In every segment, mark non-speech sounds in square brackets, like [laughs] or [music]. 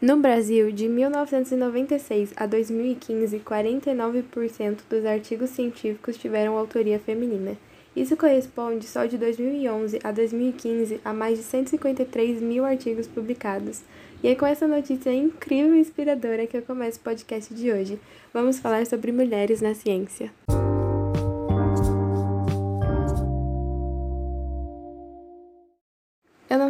No Brasil, de 1996 a 2015, 49% dos artigos científicos tiveram autoria feminina. Isso corresponde só de 2011 a 2015 a mais de 153 mil artigos publicados. E é com essa notícia incrível e inspiradora que eu começo o podcast de hoje. Vamos falar sobre mulheres na ciência.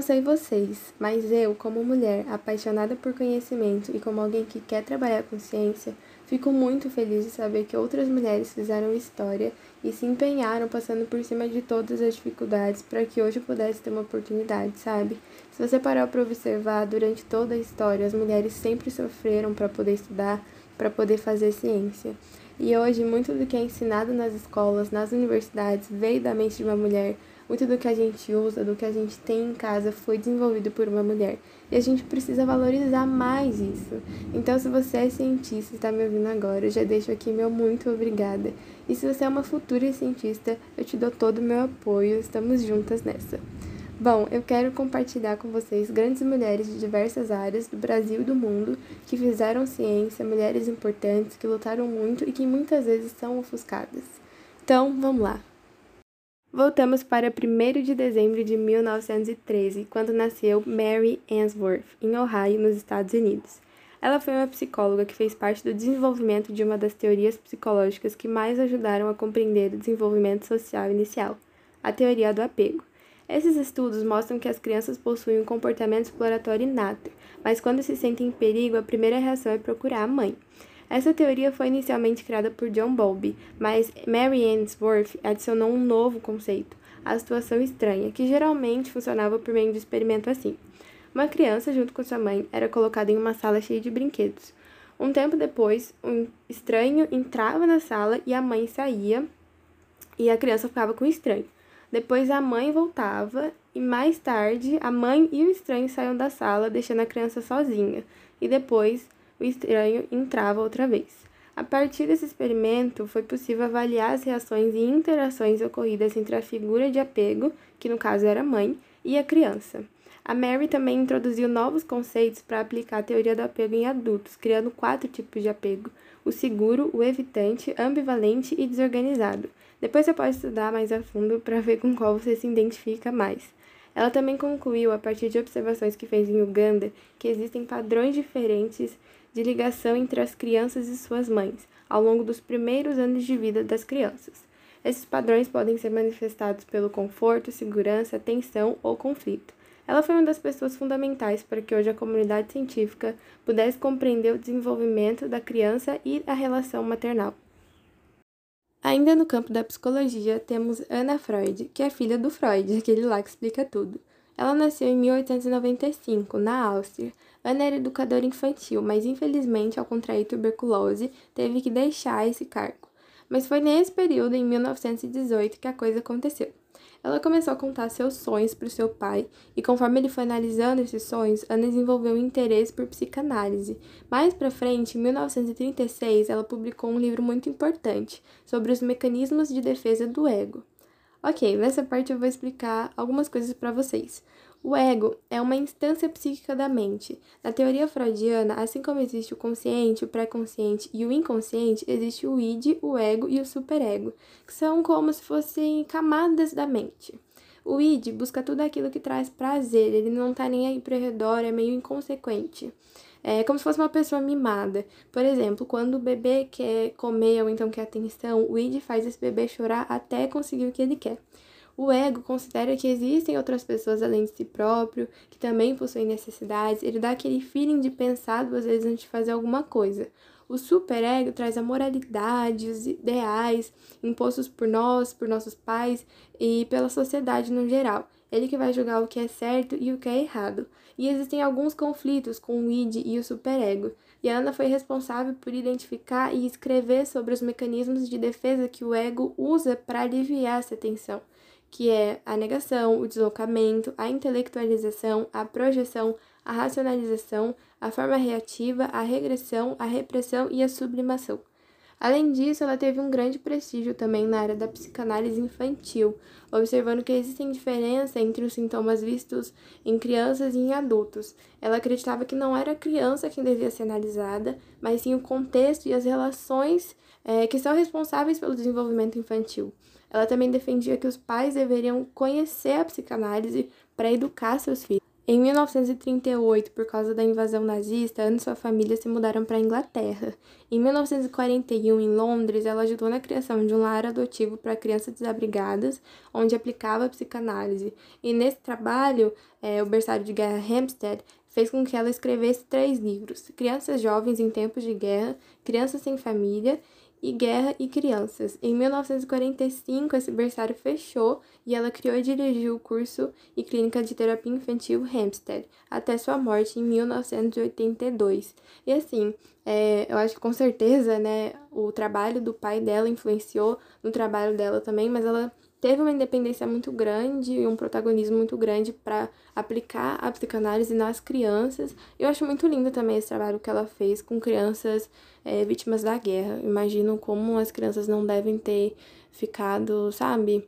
Sei vocês, mas eu, como mulher apaixonada por conhecimento e como alguém que quer trabalhar com ciência, fico muito feliz de saber que outras mulheres fizeram história e se empenharam passando por cima de todas as dificuldades para que hoje eu pudesse ter uma oportunidade, sabe? Se você parar para observar, durante toda a história, as mulheres sempre sofreram para poder estudar, para poder fazer ciência. E hoje, muito do que é ensinado nas escolas, nas universidades, veio da mente de uma mulher muito do que a gente usa, do que a gente tem em casa foi desenvolvido por uma mulher. E a gente precisa valorizar mais isso. Então, se você é cientista e está me ouvindo agora, eu já deixo aqui meu muito obrigada. E se você é uma futura cientista, eu te dou todo o meu apoio. Estamos juntas nessa. Bom, eu quero compartilhar com vocês grandes mulheres de diversas áreas do Brasil e do mundo que fizeram ciência, mulheres importantes que lutaram muito e que muitas vezes são ofuscadas. Então, vamos lá! Voltamos para 1 de dezembro de 1913, quando nasceu Mary Ainsworth, em Ohio, nos Estados Unidos. Ela foi uma psicóloga que fez parte do desenvolvimento de uma das teorias psicológicas que mais ajudaram a compreender o desenvolvimento social inicial, a teoria do apego. Esses estudos mostram que as crianças possuem um comportamento exploratório inato, mas quando se sentem em perigo, a primeira reação é procurar a mãe. Essa teoria foi inicialmente criada por John Bowlby, mas Mary Ainsworth adicionou um novo conceito, a situação estranha, que geralmente funcionava por meio de experimento assim. Uma criança, junto com sua mãe, era colocada em uma sala cheia de brinquedos. Um tempo depois, um estranho entrava na sala e a mãe saía, e a criança ficava com o estranho. Depois a mãe voltava e mais tarde a mãe e o estranho saíam da sala, deixando a criança sozinha. E depois o estranho entrava outra vez. A partir desse experimento, foi possível avaliar as reações e interações ocorridas entre a figura de apego, que no caso era a mãe, e a criança. A Mary também introduziu novos conceitos para aplicar a teoria do apego em adultos, criando quatro tipos de apego: o seguro, o evitante, ambivalente e desorganizado. Depois você pode estudar mais a fundo para ver com qual você se identifica mais. Ela também concluiu, a partir de observações que fez em Uganda, que existem padrões diferentes de ligação entre as crianças e suas mães ao longo dos primeiros anos de vida das crianças. Esses padrões podem ser manifestados pelo conforto, segurança, tensão ou conflito. Ela foi uma das pessoas fundamentais para que hoje a comunidade científica pudesse compreender o desenvolvimento da criança e a relação maternal. Ainda no campo da psicologia, temos Anna Freud, que é filha do Freud, [laughs] aquele lá que explica tudo. Ela nasceu em 1895, na Áustria. Ana era educadora infantil, mas infelizmente, ao contrair tuberculose, teve que deixar esse cargo. Mas foi nesse período, em 1918, que a coisa aconteceu. Ela começou a contar seus sonhos para o seu pai, e conforme ele foi analisando esses sonhos, Ana desenvolveu um interesse por psicanálise. Mais para frente, em 1936, ela publicou um livro muito importante sobre os mecanismos de defesa do ego. Ok, nessa parte eu vou explicar algumas coisas para vocês. O ego é uma instância psíquica da mente. Na teoria freudiana, assim como existe o consciente, o pré-consciente e o inconsciente, existe o id, o ego e o superego, que são como se fossem camadas da mente. O id busca tudo aquilo que traz prazer, ele não tá nem aí pro redor, é meio inconsequente. É como se fosse uma pessoa mimada. Por exemplo, quando o bebê quer comer ou então quer atenção, o id faz esse bebê chorar até conseguir o que ele quer. O ego considera que existem outras pessoas além de si próprio, que também possuem necessidades, ele dá aquele feeling de pensar duas vezes antes de fazer alguma coisa. O superego traz a moralidade, os ideais impostos por nós, por nossos pais e pela sociedade no geral. Ele que vai julgar o que é certo e o que é errado. E existem alguns conflitos com o id e o superego. E Ana foi responsável por identificar e escrever sobre os mecanismos de defesa que o ego usa para aliviar essa tensão, que é a negação, o deslocamento, a intelectualização, a projeção, a racionalização, a forma reativa, a regressão, a repressão e a sublimação. Além disso, ela teve um grande prestígio também na área da psicanálise infantil, observando que existem diferença entre os sintomas vistos em crianças e em adultos. Ela acreditava que não era a criança quem devia ser analisada, mas sim o contexto e as relações é, que são responsáveis pelo desenvolvimento infantil. Ela também defendia que os pais deveriam conhecer a psicanálise para educar seus filhos. Em 1938, por causa da invasão nazista, Ana e sua família se mudaram para a Inglaterra. Em 1941, em Londres, ela ajudou na criação de um lar adotivo para crianças desabrigadas, onde aplicava psicanálise. E nesse trabalho, é, o berçário de guerra Hampstead fez com que ela escrevesse três livros: Crianças Jovens em Tempos de Guerra, Crianças Sem Família e Guerra e Crianças. Em 1945, esse berçário fechou e ela criou e dirigiu o curso e clínica de terapia infantil Hampstead, até sua morte em 1982. E assim, é, eu acho que com certeza, né, o trabalho do pai dela influenciou no trabalho dela também, mas ela teve uma independência muito grande e um protagonismo muito grande para aplicar a psicanálise nas crianças. Eu acho muito lindo também esse trabalho que ela fez com crianças é, vítimas da guerra. Imagino como as crianças não devem ter ficado, sabe,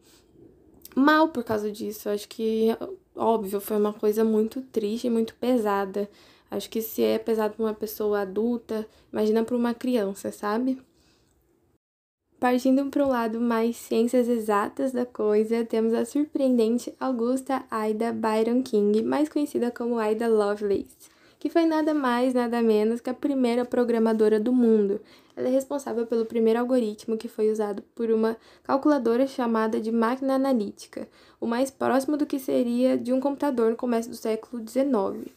mal por causa disso. Acho que, óbvio, foi uma coisa muito triste e muito pesada. Acho que se é pesado para uma pessoa adulta, imagina para uma criança, sabe? Partindo para o lado mais ciências exatas da coisa, temos a surpreendente Augusta Ada Byron King, mais conhecida como Ada Lovelace, que foi nada mais, nada menos que a primeira programadora do mundo. Ela é responsável pelo primeiro algoritmo que foi usado por uma calculadora chamada de máquina analítica, o mais próximo do que seria de um computador no começo do século XIX.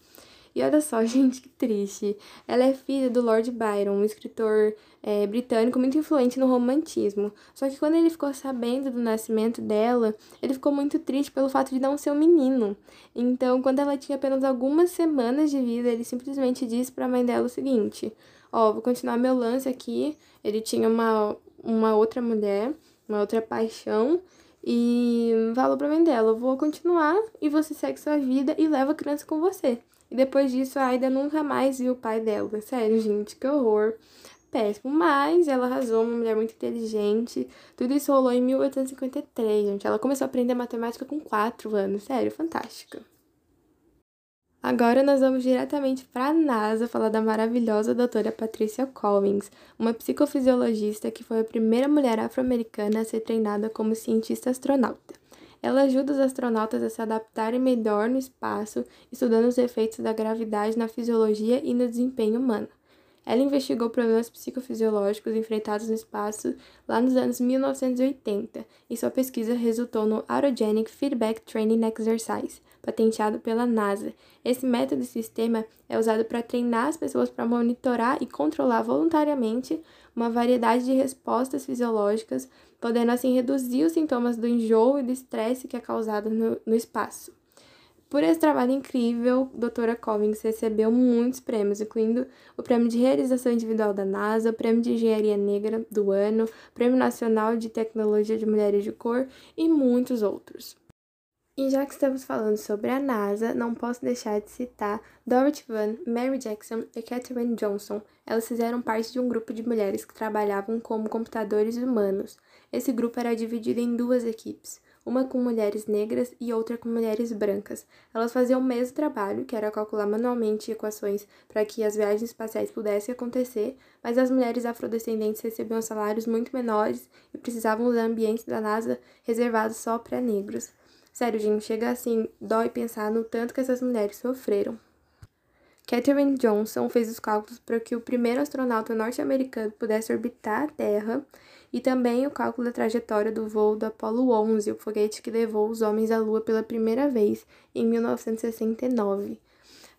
E olha só, [laughs] gente, que triste. Ela é filha do Lord Byron, um escritor é, britânico muito influente no romantismo. Só que quando ele ficou sabendo do nascimento dela, ele ficou muito triste pelo fato de não ser um menino. Então, quando ela tinha apenas algumas semanas de vida, ele simplesmente disse para a mãe dela o seguinte: Ó, oh, vou continuar meu lance aqui. Ele tinha uma, uma outra mulher, uma outra paixão. E falou pra mãe dela: vou continuar e você segue sua vida e leva a criança com você. E depois disso, a Aida nunca mais viu o pai dela. Sério, gente, que horror. Péssimo. Mas ela arrasou, uma mulher muito inteligente. Tudo isso rolou em 1853, gente. Ela começou a aprender matemática com 4 anos. Sério, fantástica. Agora nós vamos diretamente para a NASA falar da maravilhosa doutora Patricia Collins, uma psicofisiologista que foi a primeira mulher afro-americana a ser treinada como cientista astronauta. Ela ajuda os astronautas a se adaptarem melhor no espaço, estudando os efeitos da gravidade na fisiologia e no desempenho humano. Ela investigou problemas psicofisiológicos enfrentados no espaço lá nos anos 1980 e sua pesquisa resultou no Autogenic Feedback Training Exercise, patenteado pela NASA. Esse método e sistema é usado para treinar as pessoas para monitorar e controlar voluntariamente uma variedade de respostas fisiológicas, podendo assim reduzir os sintomas do enjoo e do estresse que é causado no, no espaço. Por esse trabalho incrível, doutora Collins recebeu muitos prêmios, incluindo o Prêmio de Realização Individual da NASA, o Prêmio de Engenharia Negra do Ano, o Prêmio Nacional de Tecnologia de Mulheres de Cor e muitos outros. E já que estamos falando sobre a NASA, não posso deixar de citar Dorothy Vaughan, Mary Jackson e Katherine Johnson. Elas fizeram parte de um grupo de mulheres que trabalhavam como computadores humanos. Esse grupo era dividido em duas equipes, uma com mulheres negras e outra com mulheres brancas. Elas faziam o mesmo trabalho, que era calcular manualmente equações para que as viagens espaciais pudessem acontecer, mas as mulheres afrodescendentes recebiam salários muito menores e precisavam usar ambientes da NASA reservados só para negros. Sério, gente, chega assim, dói pensar no tanto que essas mulheres sofreram. Katherine Johnson fez os cálculos para que o primeiro astronauta norte-americano pudesse orbitar a Terra e também o cálculo da trajetória do voo do Apollo 11, o foguete que levou os homens à Lua pela primeira vez em 1969.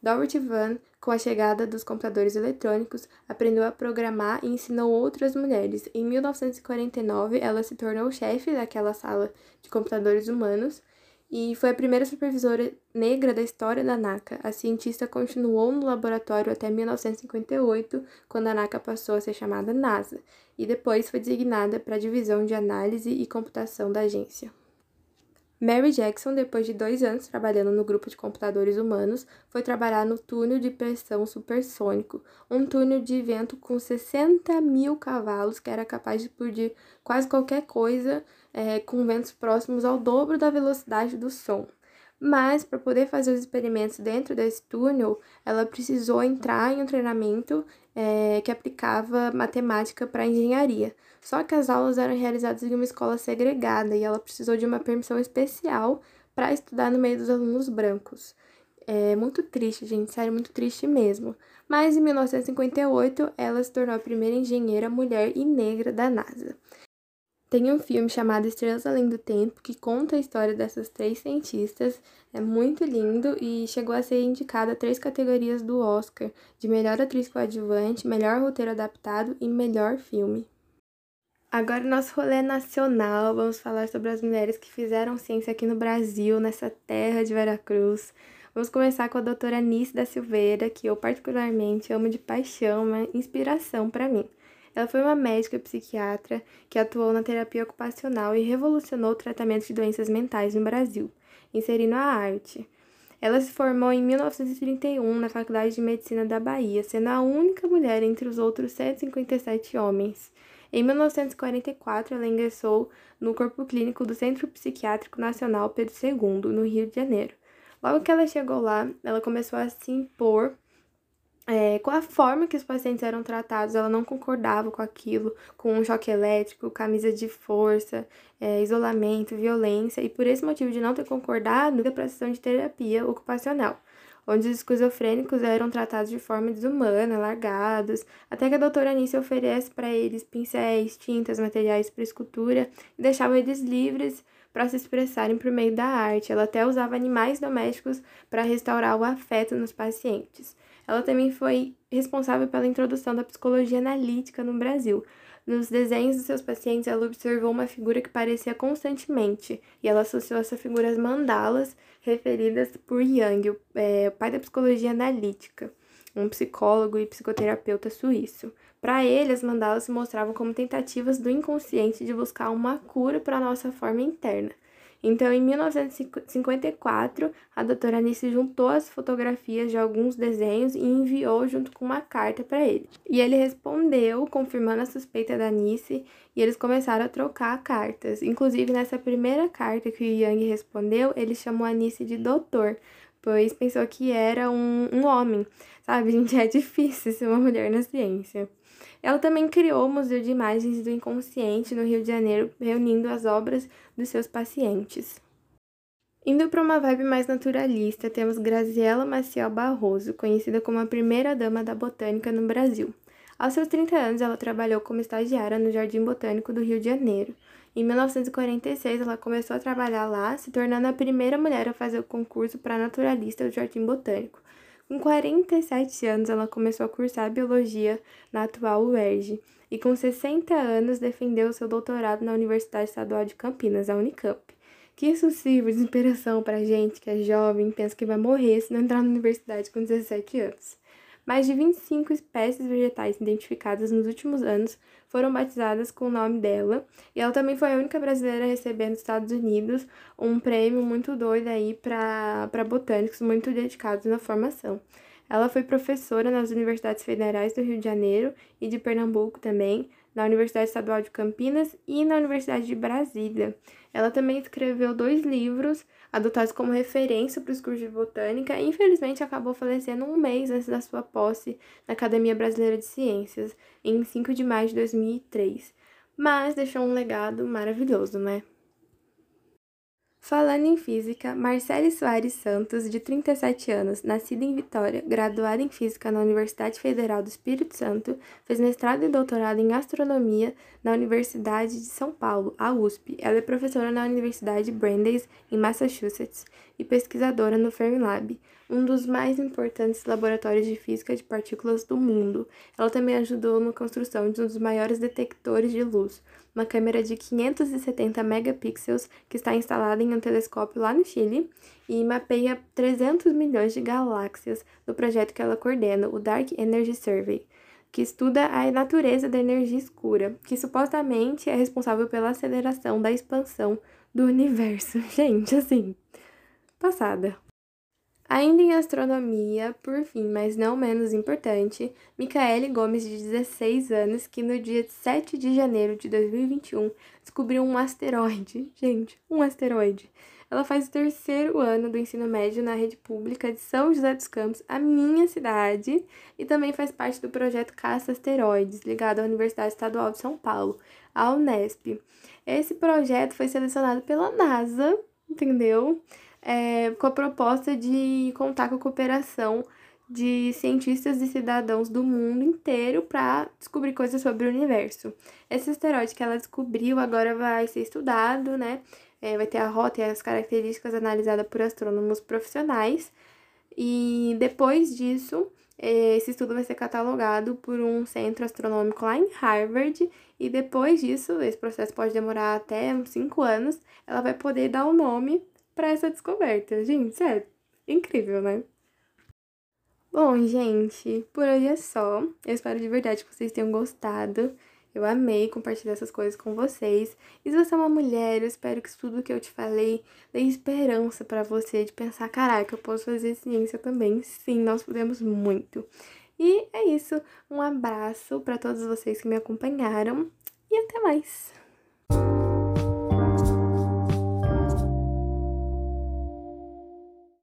Dorothy Vaughan, com a chegada dos computadores eletrônicos, aprendeu a programar e ensinou outras mulheres. Em 1949, ela se tornou chefe daquela sala de computadores humanos e foi a primeira supervisora negra da história da NACA. A cientista continuou no laboratório até 1958, quando a NACA passou a ser chamada NASA, e depois foi designada para a divisão de análise e computação da agência. Mary Jackson, depois de dois anos trabalhando no grupo de computadores humanos, foi trabalhar no túnel de pressão supersônico, um túnel de vento com 60 mil cavalos que era capaz de explodir quase qualquer coisa é, com ventos próximos ao dobro da velocidade do som. Mas, para poder fazer os experimentos dentro desse túnel, ela precisou entrar em um treinamento é, que aplicava matemática para engenharia. Só que as aulas eram realizadas em uma escola segregada e ela precisou de uma permissão especial para estudar no meio dos alunos brancos. É muito triste, gente, sério, muito triste mesmo. Mas em 1958, ela se tornou a primeira engenheira mulher e negra da NASA. Tem um filme chamado Estrelas Além do Tempo que conta a história dessas três cientistas. É muito lindo e chegou a ser indicado a três categorias do Oscar: de melhor atriz coadjuvante, melhor roteiro adaptado e melhor filme. Agora, nosso rolê nacional, vamos falar sobre as mulheres que fizeram ciência aqui no Brasil, nessa terra de Veracruz. Vamos começar com a doutora Anice da Silveira, que eu particularmente amo de paixão, uma inspiração para mim. Ela foi uma médica psiquiatra que atuou na terapia ocupacional e revolucionou o tratamento de doenças mentais no Brasil, inserindo a arte. Ela se formou em 1931 na Faculdade de Medicina da Bahia, sendo a única mulher entre os outros 157 homens. Em 1944, ela ingressou no corpo clínico do Centro Psiquiátrico Nacional Pedro II, no Rio de Janeiro. Logo que ela chegou lá, ela começou a se impor é, com a forma que os pacientes eram tratados, ela não concordava com aquilo, com um choque elétrico, camisa de força, é, isolamento, violência, e por esse motivo de não ter concordado, a sessão de terapia ocupacional, onde os esquizofrênicos eram tratados de forma desumana, largados, até que a doutora Anice oferece para eles pincéis, tintas, materiais para escultura e deixava eles livres para se expressarem por meio da arte. Ela até usava animais domésticos para restaurar o afeto nos pacientes. Ela também foi responsável pela introdução da psicologia analítica no Brasil. Nos desenhos dos seus pacientes, ela observou uma figura que parecia constantemente, e ela associou essa figura às mandalas referidas por Jung, o, é, o pai da psicologia analítica, um psicólogo e psicoterapeuta suíço. Para ele, as mandalas se mostravam como tentativas do inconsciente de buscar uma cura para a nossa forma interna. Então, em 1954, a doutora Anice juntou as fotografias de alguns desenhos e enviou junto com uma carta para ele. E ele respondeu, confirmando a suspeita da Anice, e eles começaram a trocar cartas. Inclusive, nessa primeira carta que o Yang respondeu, ele chamou a Anice de doutor, pois pensou que era um, um homem. Sabe, [laughs] gente, é difícil ser uma mulher na ciência. Ela também criou o Museu de Imagens do Inconsciente no Rio de Janeiro, reunindo as obras dos seus pacientes. Indo para uma vibe mais naturalista, temos Graziela Maciel Barroso, conhecida como a primeira dama da botânica no Brasil. Aos seus 30 anos, ela trabalhou como estagiária no Jardim Botânico do Rio de Janeiro. Em 1946, ela começou a trabalhar lá, se tornando a primeira mulher a fazer o concurso para naturalista do Jardim Botânico. Com 47 anos, ela começou a cursar biologia na atual UERJ e com 60 anos defendeu seu doutorado na Universidade Estadual de Campinas, a Unicamp. Que isso sirva de inspiração para gente que é jovem e pensa que vai morrer se não entrar na universidade com 17 anos. Mais de 25 espécies vegetais identificadas nos últimos anos foram batizadas com o nome dela, e ela também foi a única brasileira a receber nos Estados Unidos um prêmio muito doido aí para botânicos muito dedicados na formação. Ela foi professora nas universidades federais do Rio de Janeiro e de Pernambuco também, na Universidade Estadual de Campinas e na Universidade de Brasília. Ela também escreveu dois livros adotados como referência para os cursos de botânica e infelizmente acabou falecendo um mês antes da sua posse na Academia Brasileira de Ciências, em 5 de maio de 2003. Mas deixou um legado maravilhoso, né? Falando em física, Marcele Soares Santos, de 37 anos, nascida em Vitória, graduada em física na Universidade Federal do Espírito Santo, fez mestrado e doutorado em astronomia na Universidade de São Paulo, a USP. Ela é professora na Universidade Brandeis, em Massachusetts, e pesquisadora no Fermilab, um dos mais importantes laboratórios de física de partículas do mundo.Ela também ajudou na construção de um dos maiores detectores de luz, uma câmera de 570 megapixels que está instalada em um telescópio lá no Chile e mapeia 300 milhões de galáxias do projeto que ela coordena, o Dark Energy Survey, que estuda a natureza da energia escura, que supostamente é responsável pela aceleração da expansão do universo. [laughs] Gente, assim, passada. Ainda em astronomia, por fim, mas não menos importante, Micaele Gomes, de 16 anos, que no dia 7 de janeiro de 2021 descobriu um asteroide. Gente, um asteroide. Ela faz o terceiro ano do ensino médio na rede pública de São José dos Campos, a minha cidade, e também faz parte do projeto Caça Asteroides, ligado à Universidade Estadual de São Paulo, a Unesp. Esse projeto foi selecionado pela NASA, entendeu? É, com a proposta de contar com a cooperação de cientistas e cidadãos do mundo inteiro para descobrir coisas sobre o universo. Esse asteroide que ela descobriu agora vai ser estudado, né? É, vai ter a rota e as características analisadas por astrônomos profissionais. E depois disso, é, esse estudo vai ser catalogado por um centro astronômico lá em Harvard. E depois disso, esse processo pode demorar até uns 5 anos, ela vai poder dar o nome para essa descoberta. Gente, é incrível, né? Bom, gente, por hoje é só. Eu espero de verdade que vocês tenham gostado. Eu amei compartilhar essas coisas com vocês. E se você é uma mulher, eu espero que tudo que eu te falei dê esperança para você de pensar, caraca, eu posso fazer ciência também. Sim, nós podemos muito. E é isso. Um abraço para todos vocês que me acompanharam e até mais.